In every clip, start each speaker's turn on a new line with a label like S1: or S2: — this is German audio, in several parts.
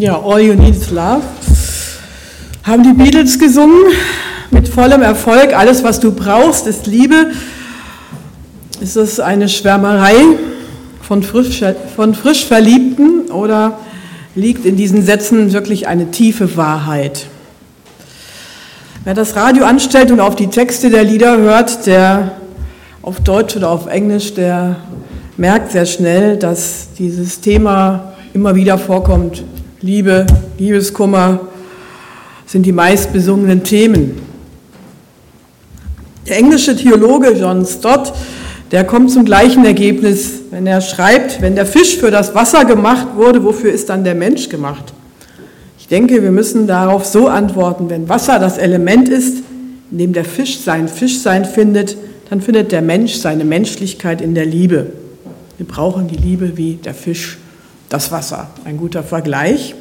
S1: Ja, All You Need is Love. Haben die Beatles gesungen mit vollem Erfolg. Alles, was du brauchst, ist Liebe. Ist es eine Schwärmerei von frisch, von frisch Verliebten oder liegt in diesen Sätzen wirklich eine tiefe Wahrheit? Wer das Radio anstellt und auf die Texte der Lieder hört, der auf Deutsch oder auf Englisch, der merkt sehr schnell, dass dieses Thema immer wieder vorkommt. Liebe, Liebeskummer sind die meistbesungenen Themen. Der englische Theologe John Stott, der kommt zum gleichen Ergebnis, wenn er schreibt, wenn der Fisch für das Wasser gemacht wurde, wofür ist dann der Mensch gemacht? Ich denke, wir müssen darauf so antworten, wenn Wasser das Element ist, in dem der Fisch sein Fischsein findet, dann findet der Mensch seine Menschlichkeit in der Liebe. Wir brauchen die Liebe wie der Fisch das Wasser. Ein guter Vergleich.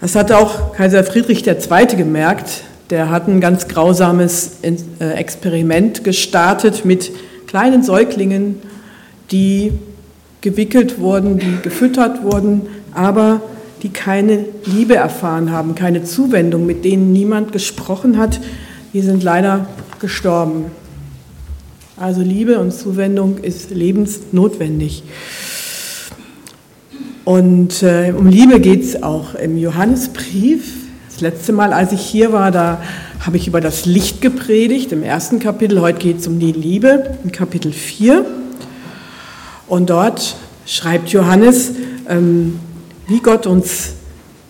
S1: Das hat auch Kaiser Friedrich II. gemerkt. Der hat ein ganz grausames äh, Experiment gestartet mit kleinen Säuglingen, die gewickelt wurden, die gefüttert wurden, aber die keine Liebe erfahren haben, keine Zuwendung, mit denen niemand gesprochen hat. Die sind leider gestorben. Also Liebe und Zuwendung ist lebensnotwendig. Und äh, um Liebe geht es auch im Johannesbrief. Das letzte Mal, als ich hier war, da habe ich über das Licht gepredigt im ersten Kapitel. Heute geht es um die Liebe in Kapitel 4. Und dort schreibt Johannes, ähm, wie Gott uns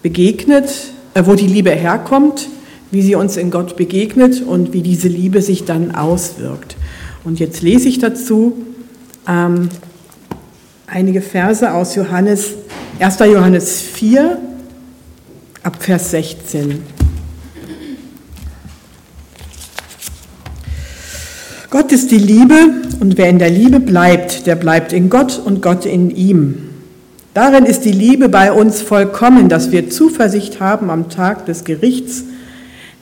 S1: begegnet, äh, wo die Liebe herkommt, wie sie uns in Gott begegnet und wie diese Liebe sich dann auswirkt. Und jetzt lese ich dazu ähm, einige Verse aus Johannes 1. Johannes 4 ab Vers 16. Gott ist die Liebe und wer in der Liebe bleibt, der bleibt in Gott und Gott in ihm. Darin ist die Liebe bei uns vollkommen, dass wir Zuversicht haben am Tag des Gerichts,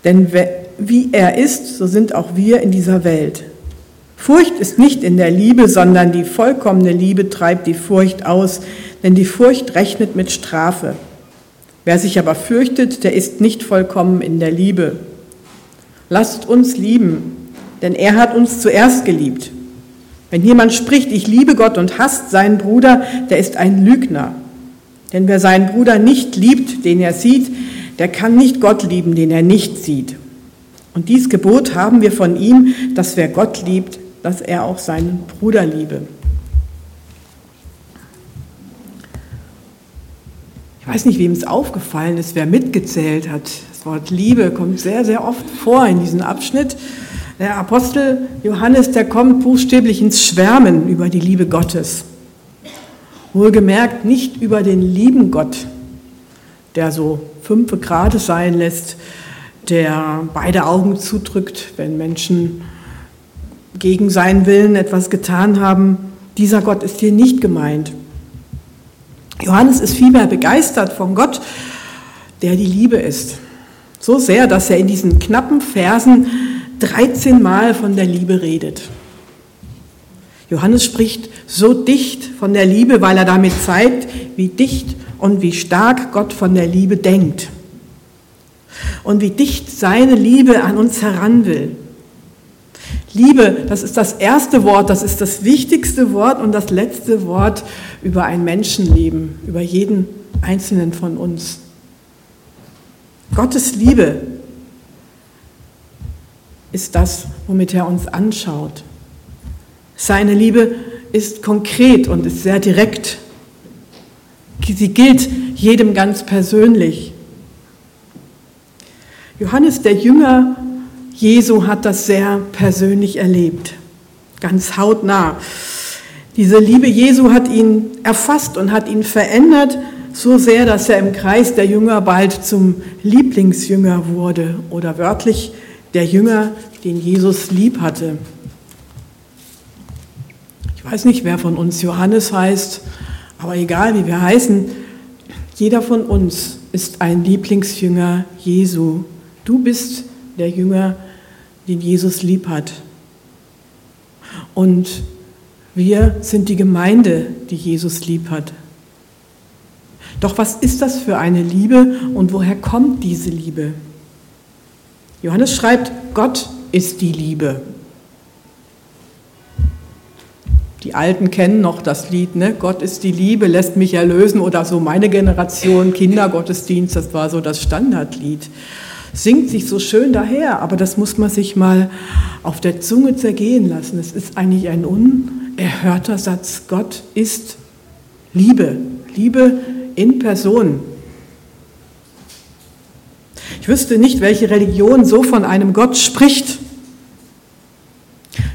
S1: denn wie er ist, so sind auch wir in dieser Welt. Furcht ist nicht in der Liebe, sondern die vollkommene Liebe treibt die Furcht aus, denn die Furcht rechnet mit Strafe. Wer sich aber fürchtet, der ist nicht vollkommen in der Liebe. Lasst uns lieben, denn er hat uns zuerst geliebt. Wenn jemand spricht, ich liebe Gott und hasst seinen Bruder, der ist ein Lügner. Denn wer seinen Bruder nicht liebt, den er sieht, der kann nicht Gott lieben, den er nicht sieht. Und dies Gebot haben wir von ihm, dass wer Gott liebt, dass er auch seinen Bruder liebe. Ich weiß nicht, wem es aufgefallen ist, wer mitgezählt hat. Das Wort Liebe kommt sehr, sehr oft vor in diesem Abschnitt. Der Apostel Johannes, der kommt buchstäblich ins Schwärmen über die Liebe Gottes. Wohlgemerkt nicht über den lieben Gott, der so fünf Grade sein lässt, der beide Augen zudrückt, wenn Menschen gegen seinen Willen etwas getan haben. Dieser Gott ist hier nicht gemeint. Johannes ist vielmehr begeistert von Gott, der die Liebe ist. So sehr, dass er in diesen knappen Versen 13 Mal von der Liebe redet. Johannes spricht so dicht von der Liebe, weil er damit zeigt, wie dicht und wie stark Gott von der Liebe denkt. Und wie dicht seine Liebe an uns heran will. Liebe, das ist das erste Wort, das ist das wichtigste Wort und das letzte Wort über ein Menschenleben, über jeden einzelnen von uns. Gottes Liebe ist das, womit er uns anschaut. Seine Liebe ist konkret und ist sehr direkt. Sie gilt jedem ganz persönlich. Johannes der Jünger Jesu hat das sehr persönlich erlebt, ganz hautnah. Diese Liebe Jesu hat ihn erfasst und hat ihn verändert, so sehr, dass er im Kreis der Jünger bald zum Lieblingsjünger wurde oder wörtlich der Jünger, den Jesus lieb hatte. Ich weiß nicht, wer von uns Johannes heißt, aber egal wie wir heißen, jeder von uns ist ein Lieblingsjünger Jesu. Du bist der Jünger, den Jesus lieb hat. Und wir sind die Gemeinde, die Jesus lieb hat. Doch was ist das für eine Liebe und woher kommt diese Liebe? Johannes schreibt, Gott ist die Liebe. Die Alten kennen noch das Lied, ne? Gott ist die Liebe, lässt mich erlösen oder so meine Generation, Kindergottesdienst, das war so das Standardlied. Singt sich so schön daher, aber das muss man sich mal auf der Zunge zergehen lassen. Es ist eigentlich ein unerhörter Satz. Gott ist Liebe, Liebe in Person. Ich wüsste nicht, welche Religion so von einem Gott spricht.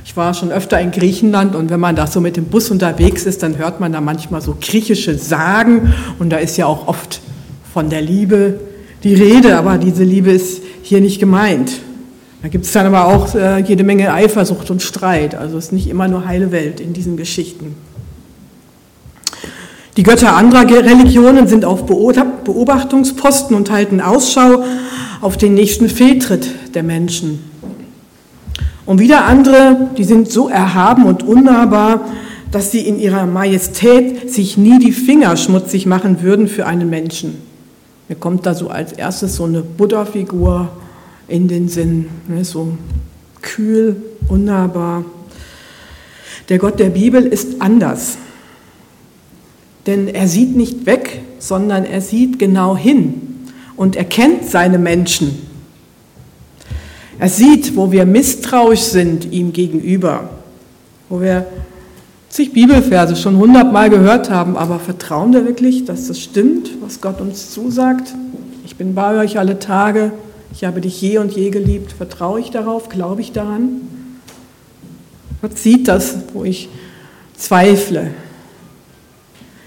S1: Ich war schon öfter in Griechenland und wenn man da so mit dem Bus unterwegs ist, dann hört man da manchmal so griechische Sagen und da ist ja auch oft von der Liebe die Rede, aber diese Liebe ist hier nicht gemeint. Da gibt es dann aber auch äh, jede Menge Eifersucht und Streit. Also es ist nicht immer nur heile Welt in diesen Geschichten. Die Götter anderer Religionen sind auf Beobachtungsposten und halten Ausschau auf den nächsten Fehltritt der Menschen. Und wieder andere, die sind so erhaben und unnahbar, dass sie in ihrer Majestät sich nie die Finger schmutzig machen würden für einen Menschen. Mir kommt da so als erstes so eine Buddha-Figur in den Sinn, ne, so kühl, unnahbar. Der Gott der Bibel ist anders, denn er sieht nicht weg, sondern er sieht genau hin und er kennt seine Menschen. Er sieht, wo wir misstrauisch sind ihm gegenüber, wo wir zig Bibelverse schon hundertmal gehört haben, aber vertrauen wir wirklich, dass das stimmt, was Gott uns zusagt? Ich bin bei euch alle Tage, ich habe dich je und je geliebt. Vertraue ich darauf? Glaube ich daran? Gott sieht das, wo ich zweifle.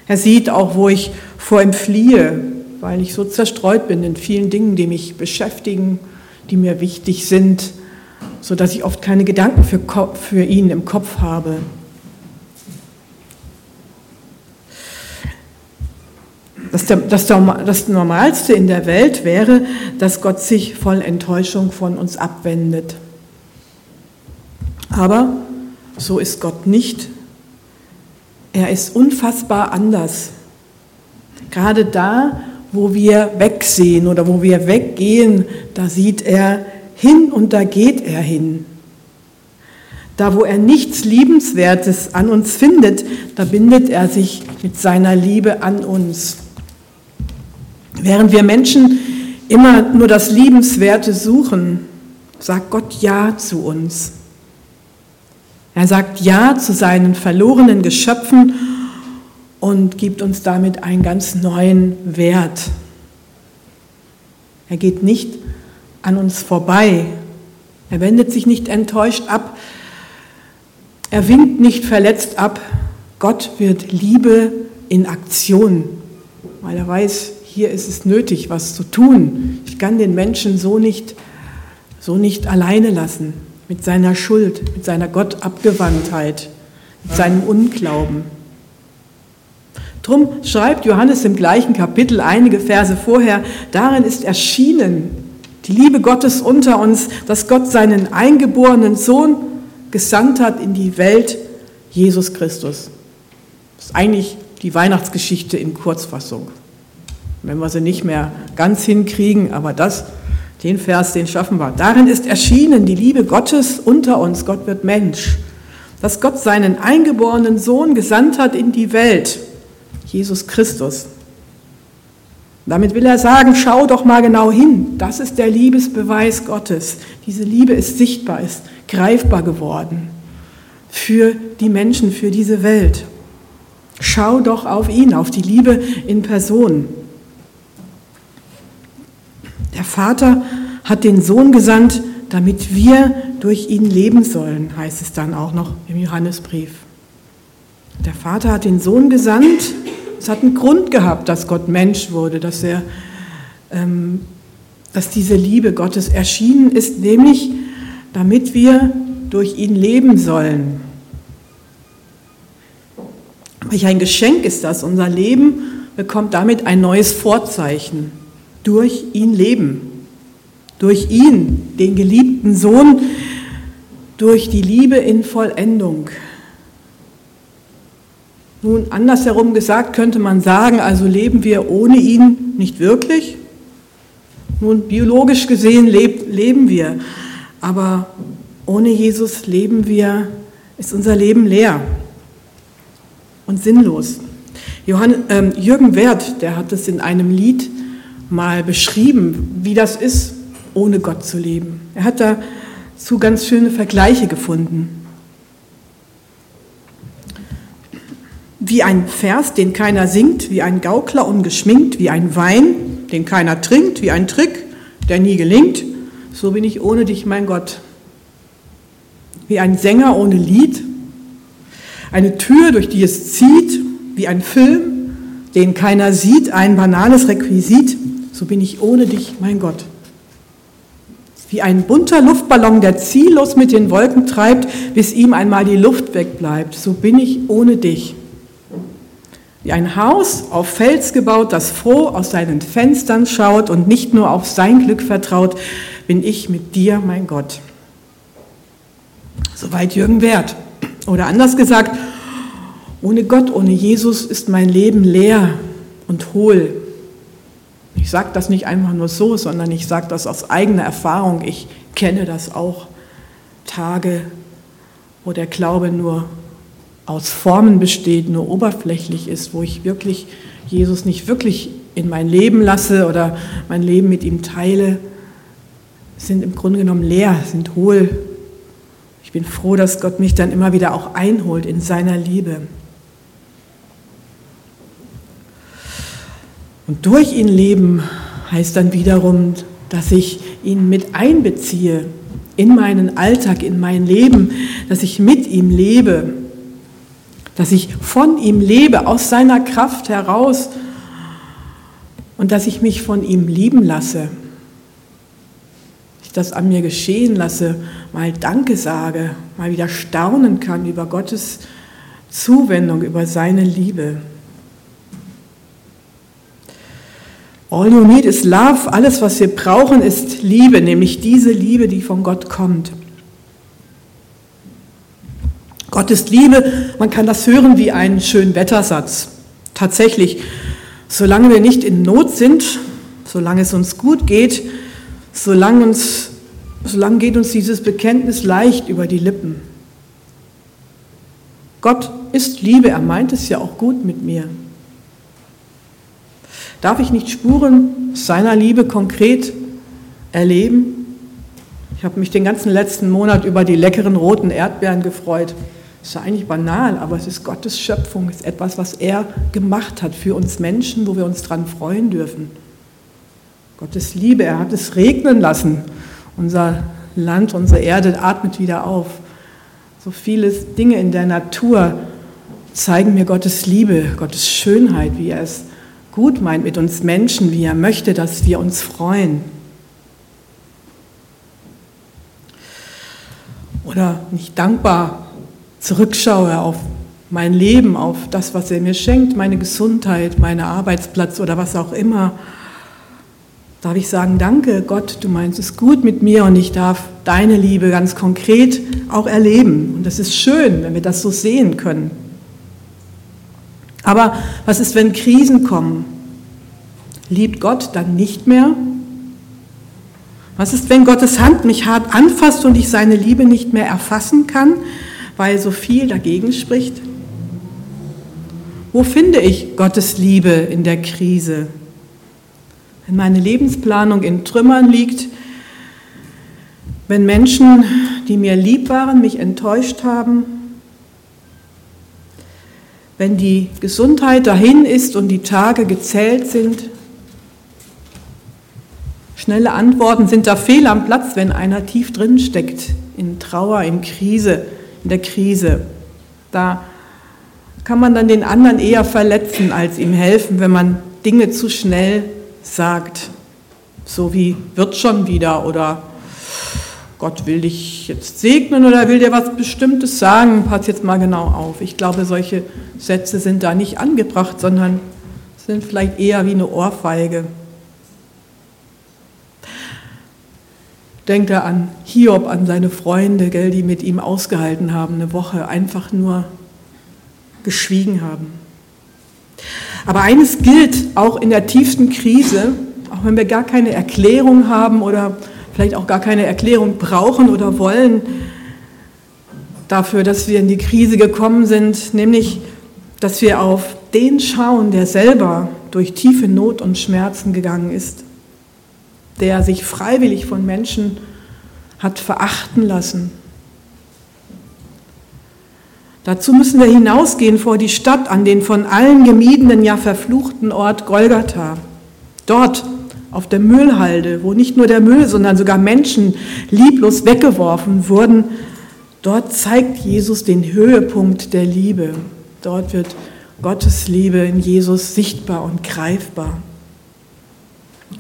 S1: Er sieht auch, wo ich vor ihm fliehe, weil ich so zerstreut bin in vielen Dingen, die mich beschäftigen, die mir wichtig sind, sodass ich oft keine Gedanken für, für ihn im Kopf habe. Das, das, das Normalste in der Welt wäre, dass Gott sich voll Enttäuschung von uns abwendet. Aber so ist Gott nicht. Er ist unfassbar anders. Gerade da, wo wir wegsehen oder wo wir weggehen, da sieht er hin und da geht er hin. Da, wo er nichts Liebenswertes an uns findet, da bindet er sich mit seiner Liebe an uns. Während wir Menschen immer nur das Liebenswerte suchen, sagt Gott Ja zu uns. Er sagt Ja zu seinen verlorenen Geschöpfen und gibt uns damit einen ganz neuen Wert. Er geht nicht an uns vorbei. Er wendet sich nicht enttäuscht ab. Er winkt nicht verletzt ab. Gott wird Liebe in Aktion, weil er weiß, hier ist es nötig, was zu tun. Ich kann den Menschen so nicht, so nicht alleine lassen mit seiner Schuld, mit seiner Gottabgewandtheit, mit seinem Unglauben. Drum schreibt Johannes im gleichen Kapitel einige Verse vorher, darin ist erschienen die Liebe Gottes unter uns, dass Gott seinen eingeborenen Sohn gesandt hat in die Welt, Jesus Christus. Das ist eigentlich die Weihnachtsgeschichte in Kurzfassung. Wenn wir sie nicht mehr ganz hinkriegen, aber das, den Vers, den schaffen wir. Darin ist erschienen die Liebe Gottes unter uns. Gott wird Mensch. Dass Gott seinen eingeborenen Sohn gesandt hat in die Welt Jesus Christus. Damit will er sagen, schau doch mal genau hin. Das ist der Liebesbeweis Gottes. Diese Liebe ist sichtbar, ist greifbar geworden für die Menschen, für diese Welt. Schau doch auf ihn, auf die Liebe in Person. Der Vater hat den Sohn gesandt, damit wir durch ihn leben sollen, heißt es dann auch noch im Johannesbrief. Der Vater hat den Sohn gesandt, es hat einen Grund gehabt, dass Gott Mensch wurde, dass, er, ähm, dass diese Liebe Gottes erschienen ist, nämlich damit wir durch ihn leben sollen. Welch ein Geschenk ist das. Unser Leben bekommt damit ein neues Vorzeichen. Durch ihn leben. Durch ihn, den geliebten Sohn, durch die Liebe in Vollendung. Nun, andersherum gesagt könnte man sagen, also leben wir ohne ihn nicht wirklich. Nun, biologisch gesehen leb, leben wir, aber ohne Jesus leben wir, ist unser Leben leer und sinnlos. Johann, äh, Jürgen Werth, der hat es in einem Lied mal beschrieben, wie das ist, ohne Gott zu leben. Er hat dazu ganz schöne Vergleiche gefunden. Wie ein Vers, den keiner singt, wie ein Gaukler ungeschminkt, wie ein Wein, den keiner trinkt, wie ein Trick, der nie gelingt, so bin ich ohne dich, mein Gott. Wie ein Sänger ohne Lied, eine Tür, durch die es zieht, wie ein Film, den keiner sieht, ein banales Requisit, so bin ich ohne dich, mein Gott. Wie ein bunter Luftballon, der ziellos mit den Wolken treibt, bis ihm einmal die Luft wegbleibt, so bin ich ohne dich. Wie ein Haus auf Fels gebaut, das froh aus seinen Fenstern schaut und nicht nur auf sein Glück vertraut, bin ich mit dir, mein Gott. Soweit Jürgen Wert. Oder anders gesagt, ohne Gott, ohne Jesus ist mein Leben leer und hohl. Ich sage das nicht einfach nur so, sondern ich sage das aus eigener Erfahrung. Ich kenne das auch. Tage, wo der Glaube nur aus Formen besteht, nur oberflächlich ist, wo ich wirklich Jesus nicht wirklich in mein Leben lasse oder mein Leben mit ihm teile, sind im Grunde genommen leer, sind hohl. Ich bin froh, dass Gott mich dann immer wieder auch einholt in seiner Liebe. Und durch ihn leben heißt dann wiederum, dass ich ihn mit einbeziehe in meinen Alltag, in mein Leben, dass ich mit ihm lebe dass ich von ihm lebe, aus seiner Kraft heraus und dass ich mich von ihm lieben lasse. Ich das an mir geschehen lasse, mal Danke sage, mal wieder staunen kann über Gottes Zuwendung, über seine Liebe. All you need is love. Alles, was wir brauchen, ist Liebe, nämlich diese Liebe, die von Gott kommt. Gott ist Liebe, man kann das hören wie einen schönen Wettersatz. Tatsächlich, solange wir nicht in Not sind, solange es uns gut geht, solange, uns, solange geht uns dieses Bekenntnis leicht über die Lippen. Gott ist Liebe, er meint es ja auch gut mit mir. Darf ich nicht Spuren seiner Liebe konkret erleben? Ich habe mich den ganzen letzten Monat über die leckeren roten Erdbeeren gefreut. Das ist ja eigentlich banal, aber es ist Gottes Schöpfung, es ist etwas, was er gemacht hat für uns Menschen, wo wir uns dran freuen dürfen. Gottes Liebe, er hat es regnen lassen. Unser Land, unsere Erde atmet wieder auf. So viele Dinge in der Natur zeigen mir Gottes Liebe, Gottes Schönheit, wie er es gut meint mit uns Menschen, wie er möchte, dass wir uns freuen. Oder nicht dankbar zurückschaue auf mein Leben, auf das, was er mir schenkt, meine Gesundheit, meinen Arbeitsplatz oder was auch immer, darf ich sagen, danke Gott, du meinst es gut mit mir und ich darf deine Liebe ganz konkret auch erleben. Und das ist schön, wenn wir das so sehen können. Aber was ist, wenn Krisen kommen? Liebt Gott dann nicht mehr? Was ist, wenn Gottes Hand mich hart anfasst und ich seine Liebe nicht mehr erfassen kann? weil so viel dagegen spricht? Wo finde ich Gottes Liebe in der Krise? Wenn meine Lebensplanung in Trümmern liegt, wenn Menschen, die mir lieb waren, mich enttäuscht haben, wenn die Gesundheit dahin ist und die Tage gezählt sind, schnelle Antworten sind da fehl am Platz, wenn einer tief drin steckt, in Trauer, in Krise in der Krise. Da kann man dann den anderen eher verletzen, als ihm helfen, wenn man Dinge zu schnell sagt. So wie wird schon wieder oder Gott will dich jetzt segnen oder will dir was Bestimmtes sagen, pass jetzt mal genau auf. Ich glaube, solche Sätze sind da nicht angebracht, sondern sind vielleicht eher wie eine Ohrfeige. Denkt er an Hiob, an seine Freunde, gell, die mit ihm ausgehalten haben, eine Woche einfach nur geschwiegen haben. Aber eines gilt auch in der tiefsten Krise, auch wenn wir gar keine Erklärung haben oder vielleicht auch gar keine Erklärung brauchen oder wollen dafür, dass wir in die Krise gekommen sind, nämlich, dass wir auf den schauen, der selber durch tiefe Not und Schmerzen gegangen ist, der sich freiwillig von Menschen hat verachten lassen. Dazu müssen wir hinausgehen vor die Stadt an den von allen gemiedenen, ja verfluchten Ort Golgatha. Dort auf der Müllhalde, wo nicht nur der Müll, sondern sogar Menschen lieblos weggeworfen wurden, dort zeigt Jesus den Höhepunkt der Liebe. Dort wird Gottes Liebe in Jesus sichtbar und greifbar,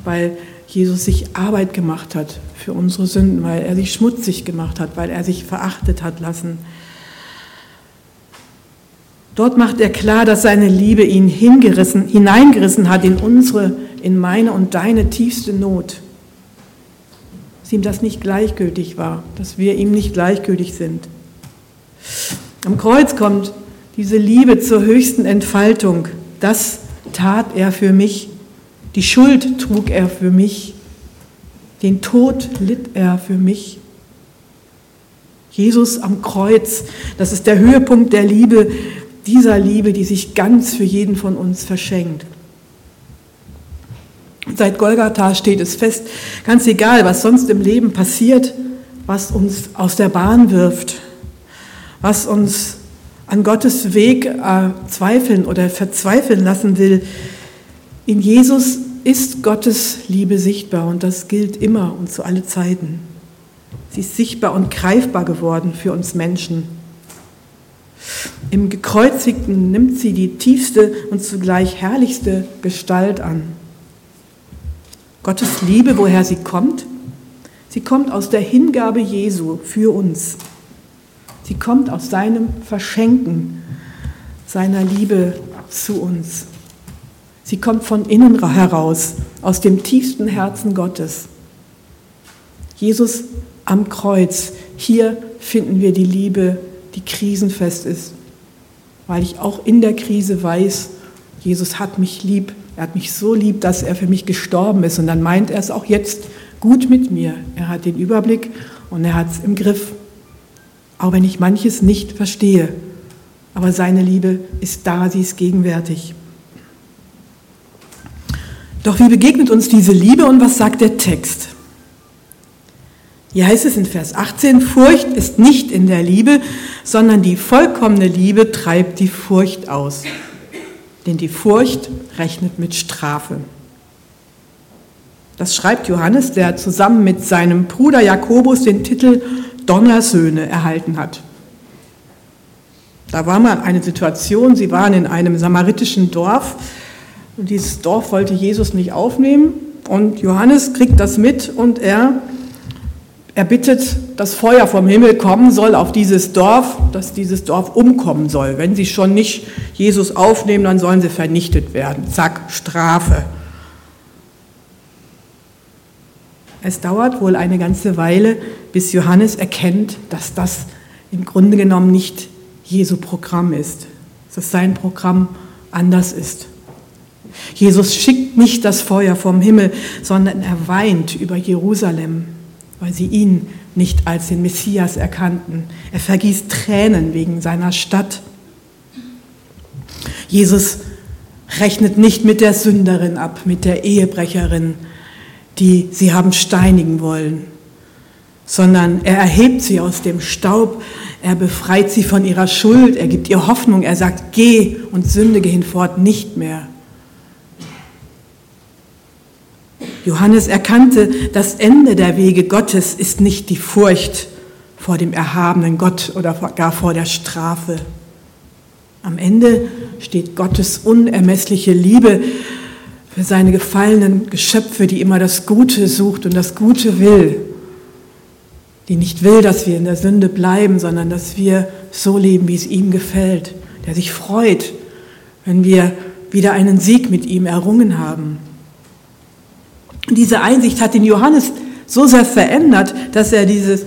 S1: weil Jesus sich Arbeit gemacht hat für unsere Sünden, weil er sich schmutzig gemacht hat, weil er sich verachtet hat lassen. Dort macht er klar, dass seine Liebe ihn hingerissen, hineingerissen hat in unsere in meine und deine tiefste Not. Dass ihm das nicht gleichgültig war, dass wir ihm nicht gleichgültig sind. Am Kreuz kommt diese Liebe zur höchsten Entfaltung. Das tat er für mich. Die Schuld trug er für mich. Den Tod litt er für mich. Jesus am Kreuz, das ist der Höhepunkt der Liebe, dieser Liebe, die sich ganz für jeden von uns verschenkt. Seit Golgatha steht es fest, ganz egal, was sonst im Leben passiert, was uns aus der Bahn wirft, was uns an Gottes Weg äh, zweifeln oder verzweifeln lassen will. In Jesus ist Gottes Liebe sichtbar und das gilt immer und zu alle Zeiten. Sie ist sichtbar und greifbar geworden für uns Menschen. Im Gekreuzigten nimmt sie die tiefste und zugleich herrlichste Gestalt an. Gottes Liebe, woher sie kommt? Sie kommt aus der Hingabe Jesu für uns. Sie kommt aus seinem Verschenken seiner Liebe zu uns. Sie kommt von innen heraus, aus dem tiefsten Herzen Gottes. Jesus am Kreuz, hier finden wir die Liebe, die krisenfest ist, weil ich auch in der Krise weiß, Jesus hat mich lieb, er hat mich so lieb, dass er für mich gestorben ist. Und dann meint er es auch jetzt gut mit mir. Er hat den Überblick und er hat es im Griff. Auch wenn ich manches nicht verstehe. Aber seine Liebe ist da, sie ist gegenwärtig. Doch wie begegnet uns diese Liebe und was sagt der Text? Hier heißt es in Vers 18, Furcht ist nicht in der Liebe, sondern die vollkommene Liebe treibt die Furcht aus denn die Furcht rechnet mit Strafe. Das schreibt Johannes, der zusammen mit seinem Bruder Jakobus den Titel Donnersöhne erhalten hat. Da war mal eine Situation, sie waren in einem samaritischen Dorf und dieses Dorf wollte Jesus nicht aufnehmen und Johannes kriegt das mit und er er bittet, dass Feuer vom Himmel kommen soll auf dieses Dorf, dass dieses Dorf umkommen soll. Wenn sie schon nicht Jesus aufnehmen, dann sollen sie vernichtet werden. Zack, Strafe. Es dauert wohl eine ganze Weile, bis Johannes erkennt, dass das im Grunde genommen nicht Jesu Programm ist, dass sein Programm anders ist. Jesus schickt nicht das Feuer vom Himmel, sondern er weint über Jerusalem weil sie ihn nicht als den Messias erkannten. Er vergießt Tränen wegen seiner Stadt. Jesus rechnet nicht mit der Sünderin ab, mit der Ehebrecherin, die sie haben steinigen wollen, sondern er erhebt sie aus dem Staub, er befreit sie von ihrer Schuld, er gibt ihr Hoffnung, er sagt, geh und sündige hinfort nicht mehr. Johannes erkannte, das Ende der Wege Gottes ist nicht die Furcht vor dem erhabenen Gott oder gar vor der Strafe. Am Ende steht Gottes unermessliche Liebe für seine gefallenen Geschöpfe, die immer das Gute sucht und das Gute will, die nicht will, dass wir in der Sünde bleiben, sondern dass wir so leben, wie es ihm gefällt, der sich freut, wenn wir wieder einen Sieg mit ihm errungen haben. Diese Einsicht hat den Johannes so sehr verändert, dass er diese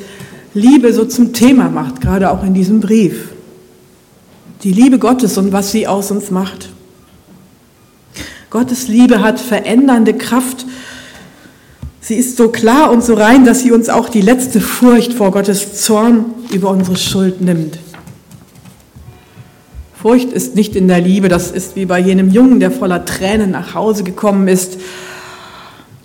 S1: Liebe so zum Thema macht, gerade auch in diesem Brief. die Liebe Gottes und was sie aus uns macht. Gottes Liebe hat verändernde Kraft. Sie ist so klar und so rein, dass sie uns auch die letzte Furcht vor Gottes Zorn über unsere Schuld nimmt. Furcht ist nicht in der Liebe, das ist wie bei jenem Jungen, der voller Tränen nach Hause gekommen ist.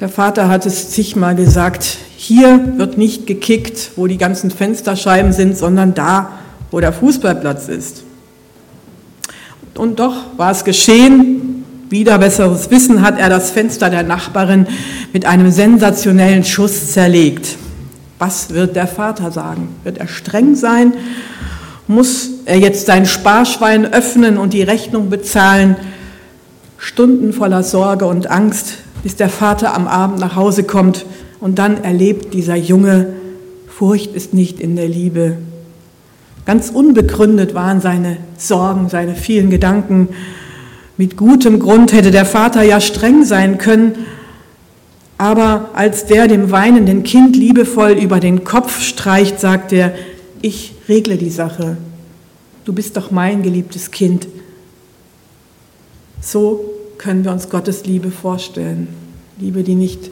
S1: Der Vater hat es zigmal gesagt, hier wird nicht gekickt, wo die ganzen Fensterscheiben sind, sondern da, wo der Fußballplatz ist. Und doch war es geschehen. Wieder besseres Wissen hat er das Fenster der Nachbarin mit einem sensationellen Schuss zerlegt. Was wird der Vater sagen? Wird er streng sein? Muss er jetzt sein Sparschwein öffnen und die Rechnung bezahlen? Stunden voller Sorge und Angst, bis der Vater am Abend nach Hause kommt und dann erlebt dieser Junge, Furcht ist nicht in der Liebe, Ganz unbegründet waren seine Sorgen, seine vielen Gedanken. Mit gutem Grund hätte der Vater ja streng sein können, aber als der dem weinenden Kind liebevoll über den Kopf streicht, sagt er, ich regle die Sache. Du bist doch mein geliebtes Kind. So können wir uns Gottes Liebe vorstellen. Liebe, die nicht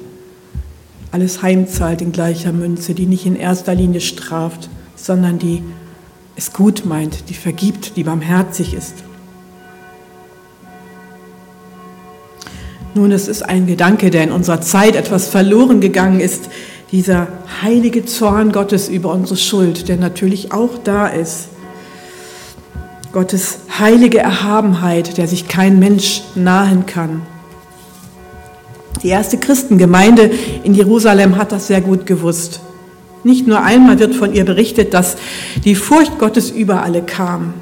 S1: alles heimzahlt in gleicher Münze, die nicht in erster Linie straft, sondern die es gut meint, die vergibt, die barmherzig ist. Nun, es ist ein Gedanke, der in unserer Zeit etwas verloren gegangen ist, dieser heilige Zorn Gottes über unsere Schuld, der natürlich auch da ist. Gottes heilige Erhabenheit, der sich kein Mensch nahen kann. Die erste Christengemeinde in Jerusalem hat das sehr gut gewusst. Nicht nur einmal wird von ihr berichtet, dass die Furcht Gottes über alle kam.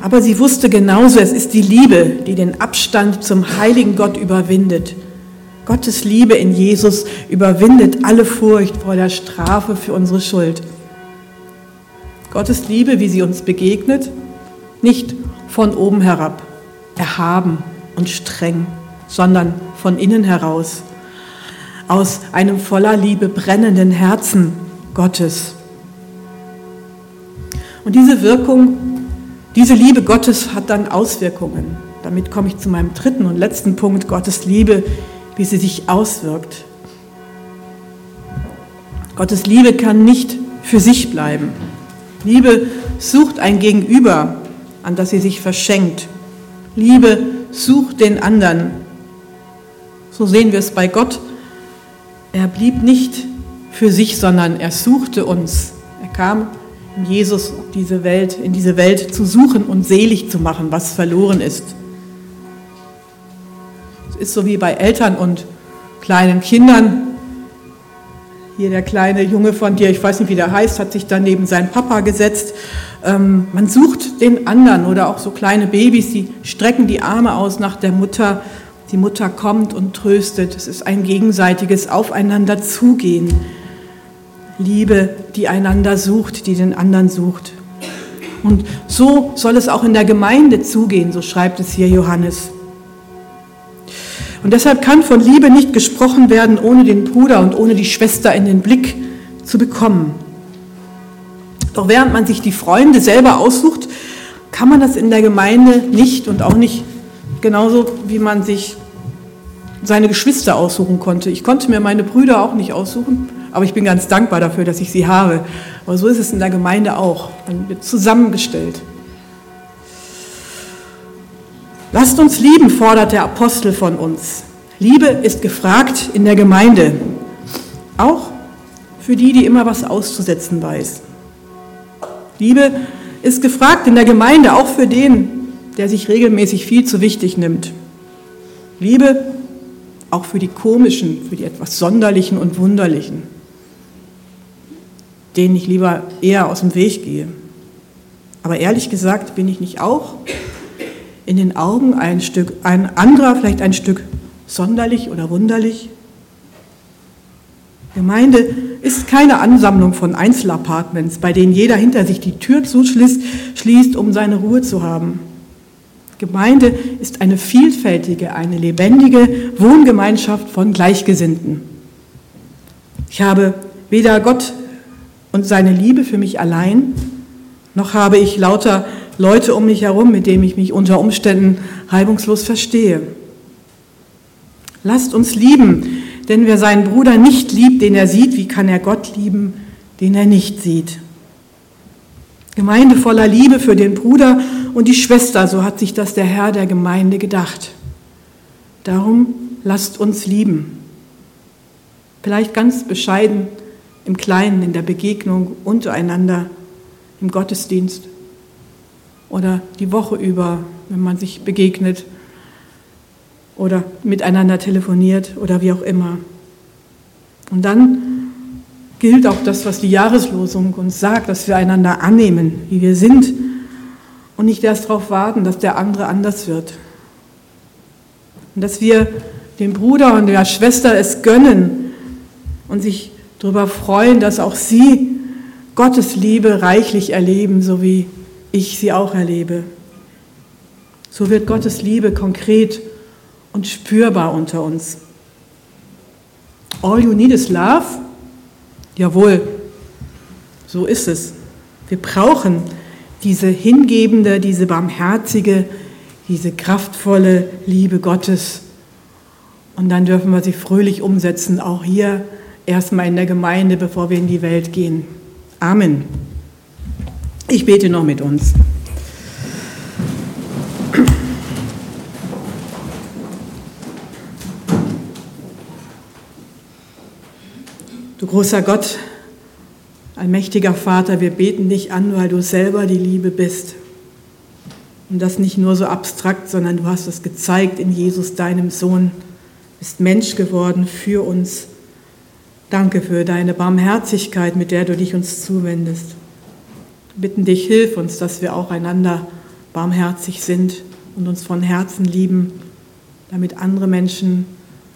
S1: Aber sie wusste genauso, es ist die Liebe, die den Abstand zum heiligen Gott überwindet. Gottes Liebe in Jesus überwindet alle Furcht vor der Strafe für unsere Schuld. Gottes Liebe, wie sie uns begegnet, nicht von oben herab, erhaben und streng, sondern von innen heraus aus einem voller Liebe brennenden Herzen Gottes. Und diese Wirkung, diese Liebe Gottes hat dann Auswirkungen. Damit komme ich zu meinem dritten und letzten Punkt, Gottes Liebe, wie sie sich auswirkt. Gottes Liebe kann nicht für sich bleiben. Liebe sucht ein Gegenüber, an das sie sich verschenkt. Liebe sucht den anderen. So sehen wir es bei Gott er blieb nicht für sich, sondern er suchte uns. Er kam in Jesus diese Welt, in diese Welt zu suchen und selig zu machen, was verloren ist. Es ist so wie bei Eltern und kleinen Kindern. Hier der kleine Junge von dir, ich weiß nicht, wie der heißt, hat sich dann neben seinen Papa gesetzt. Ähm, man sucht den anderen oder auch so kleine Babys, die strecken die Arme aus nach der Mutter die Mutter kommt und tröstet. Es ist ein gegenseitiges Aufeinander zugehen. Liebe, die einander sucht, die den anderen sucht. Und so soll es auch in der Gemeinde zugehen, so schreibt es hier Johannes. Und deshalb kann von Liebe nicht gesprochen werden, ohne den Bruder und ohne die Schwester in den Blick zu bekommen. Doch während man sich die Freunde selber aussucht, kann man das in der Gemeinde nicht und auch nicht genauso, wie man sich seine Geschwister aussuchen konnte. Ich konnte mir meine Brüder auch nicht aussuchen, aber ich bin ganz dankbar dafür, dass ich sie habe. Aber so ist es in der Gemeinde auch. Man wird zusammengestellt. Lasst uns lieben, fordert der Apostel von uns. Liebe ist gefragt in der Gemeinde, auch für die, die immer was auszusetzen weiß. Liebe ist gefragt in der Gemeinde, auch für den, der sich regelmäßig viel zu wichtig nimmt. Liebe auch für die komischen, für die etwas sonderlichen und wunderlichen, denen ich lieber eher aus dem Weg gehe. Aber ehrlich gesagt bin ich nicht auch in den Augen ein Stück, ein anderer vielleicht ein Stück sonderlich oder wunderlich. Gemeinde ist keine Ansammlung von Einzelapartments, bei denen jeder hinter sich die Tür zuschließt, schließt, um seine Ruhe zu haben. Gemeinde ist eine vielfältige, eine lebendige Wohngemeinschaft von Gleichgesinnten. Ich habe weder Gott und seine Liebe für mich allein, noch habe ich lauter Leute um mich herum, mit denen ich mich unter Umständen reibungslos verstehe. Lasst uns lieben, denn wer seinen Bruder nicht liebt, den er sieht, wie kann er Gott lieben, den er nicht sieht? Gemeinde voller Liebe für den Bruder und die Schwester, so hat sich das der Herr der Gemeinde gedacht. Darum lasst uns lieben. Vielleicht ganz bescheiden im Kleinen, in der Begegnung untereinander, im Gottesdienst oder die Woche über, wenn man sich begegnet oder miteinander telefoniert oder wie auch immer. Und dann gilt auch das, was die Jahreslosung uns sagt, dass wir einander annehmen, wie wir sind und nicht erst darauf warten, dass der andere anders wird. Und dass wir dem Bruder und der Schwester es gönnen und sich darüber freuen, dass auch sie Gottes Liebe reichlich erleben, so wie ich sie auch erlebe. So wird Gottes Liebe konkret und spürbar unter uns. All you need is love? Jawohl, so ist es. Wir brauchen diese hingebende, diese barmherzige, diese kraftvolle Liebe Gottes. Und dann dürfen wir sie fröhlich umsetzen, auch hier erstmal in der Gemeinde, bevor wir in die Welt gehen. Amen. Ich bete noch mit uns. Du großer Gott, allmächtiger Vater, wir beten dich an, weil du selber die Liebe bist. Und das nicht nur so abstrakt, sondern du hast es gezeigt in Jesus, deinem Sohn, bist Mensch geworden für uns. Danke für deine Barmherzigkeit, mit der du dich uns zuwendest. Bitten dich, hilf uns, dass wir auch einander barmherzig sind und uns von Herzen lieben, damit andere Menschen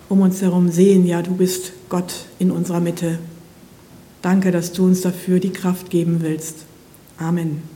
S1: um uns herum sehen, ja, du bist Gott in unserer Mitte. Danke, dass du uns dafür die Kraft geben willst. Amen.